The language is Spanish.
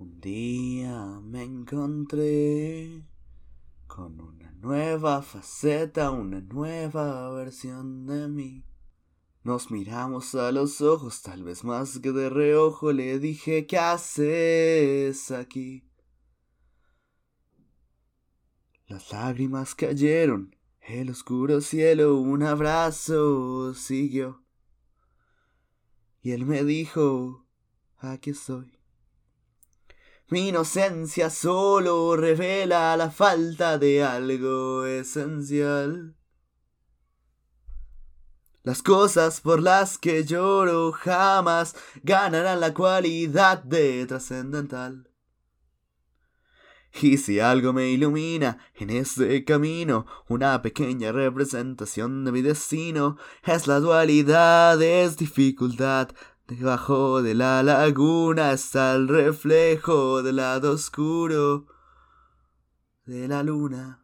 Un día me encontré con una nueva faceta, una nueva versión de mí. Nos miramos a los ojos, tal vez más que de reojo, le dije, ¿qué haces aquí? Las lágrimas cayeron, el oscuro cielo, un abrazo siguió. Y él me dijo, aquí estoy. Mi inocencia solo revela la falta de algo esencial. Las cosas por las que lloro jamás ganarán la cualidad de trascendental. Y si algo me ilumina en este camino, una pequeña representación de mi destino, es la dualidad, es dificultad. Debajo de la laguna está el reflejo del lado oscuro de la luna.